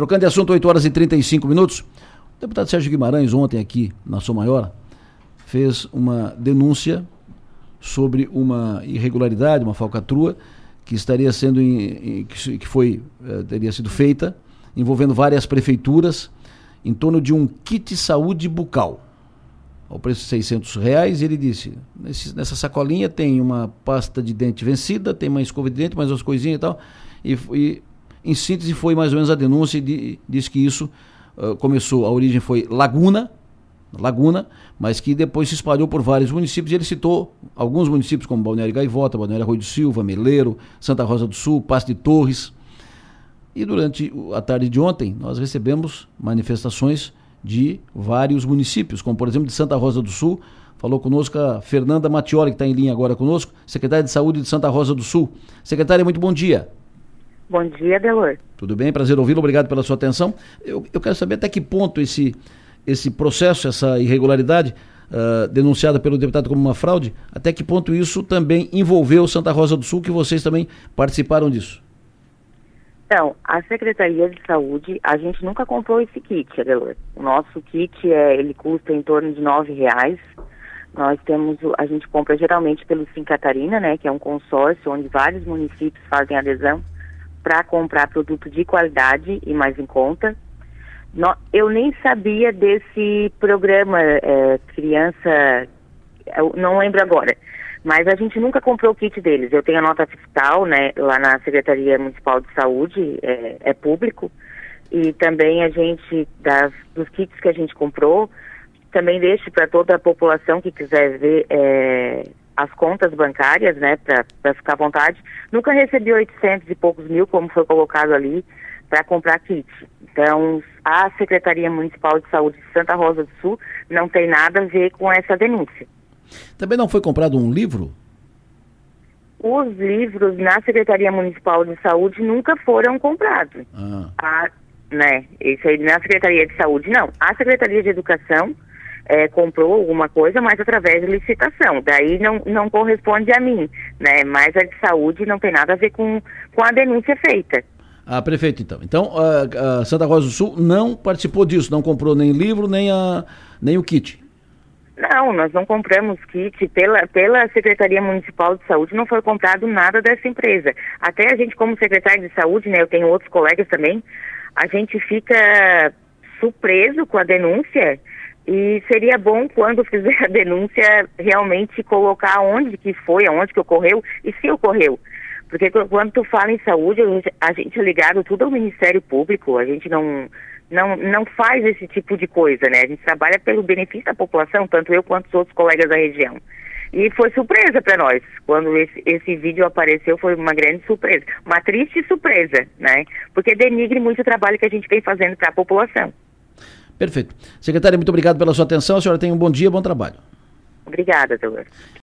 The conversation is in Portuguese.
Trocando de assunto, 8 horas e 35 minutos. O deputado Sérgio Guimarães, ontem aqui na Sou Maior, fez uma denúncia sobre uma irregularidade, uma falcatrua que estaria sendo em, em, que foi eh, teria sido feita envolvendo várias prefeituras em torno de um kit saúde bucal ao preço de 600 reais ele disse nesse, nessa sacolinha tem uma pasta de dente vencida tem uma escova de dente mais umas coisinhas e tal e, e em síntese foi mais ou menos a denúncia e de, disse que isso uh, começou a origem foi Laguna Laguna, mas que depois se espalhou por vários municípios. E ele citou alguns municípios como Balneário Gaivota, Balneário Arroio do Silva, Meleiro, Santa Rosa do Sul, Passo de Torres. E durante a tarde de ontem, nós recebemos manifestações de vários municípios, como por exemplo de Santa Rosa do Sul. Falou conosco a Fernanda Mattioli, que está em linha agora conosco, secretária de Saúde de Santa Rosa do Sul. Secretária, muito bom dia. Bom dia, Delor. Tudo bem? Prazer ouvi-lo. Obrigado pela sua atenção. Eu, eu quero saber até que ponto esse esse processo, essa irregularidade uh, denunciada pelo deputado como uma fraude, até que ponto isso também envolveu Santa Rosa do Sul, que vocês também participaram disso? Então, a Secretaria de Saúde, a gente nunca comprou esse kit, Adelor. O nosso kit, é, ele custa em torno de nove reais. Nós temos, a gente compra geralmente pelo Sim Catarina, né, que é um consórcio onde vários municípios fazem adesão para comprar produto de qualidade e mais em conta. No, eu nem sabia desse programa é, Criança, não lembro agora, mas a gente nunca comprou o kit deles. Eu tenho a nota fiscal, né, lá na Secretaria Municipal de Saúde, é, é público, e também a gente, das, dos kits que a gente comprou, também deixo para toda a população que quiser ver é, as contas bancárias, né, para ficar à vontade. Nunca recebi 800 e poucos mil, como foi colocado ali, para comprar kit. Então, a Secretaria Municipal de Saúde de Santa Rosa do Sul não tem nada a ver com essa denúncia. Também não foi comprado um livro? Os livros na Secretaria Municipal de Saúde nunca foram comprados. Ah. A, né, isso aí na Secretaria de Saúde não. A Secretaria de Educação é, comprou alguma coisa, mas através de licitação. Daí não, não corresponde a mim, né? Mas a de saúde não tem nada a ver com, com a denúncia feita. Ah, prefeito, então. Então, a, a, Santa Rosa do Sul não participou disso, não comprou nem livro, nem, a, nem o kit. Não, nós não compramos kit. Pela, pela Secretaria Municipal de Saúde não foi comprado nada dessa empresa. Até a gente, como secretário de saúde, né, eu tenho outros colegas também, a gente fica surpreso com a denúncia e seria bom quando fizer a denúncia realmente colocar onde que foi, aonde que ocorreu e se ocorreu. Porque quando tu fala em saúde, a gente é ligado tudo ao Ministério Público, a gente não, não, não faz esse tipo de coisa, né? A gente trabalha pelo benefício da população, tanto eu quanto os outros colegas da região. E foi surpresa para nós. Quando esse, esse vídeo apareceu, foi uma grande surpresa. Uma triste surpresa, né? Porque denigre muito o trabalho que a gente vem fazendo para a população. Perfeito. Secretária, muito obrigado pela sua atenção. A senhora tem um bom dia, bom trabalho. Obrigada, doutor.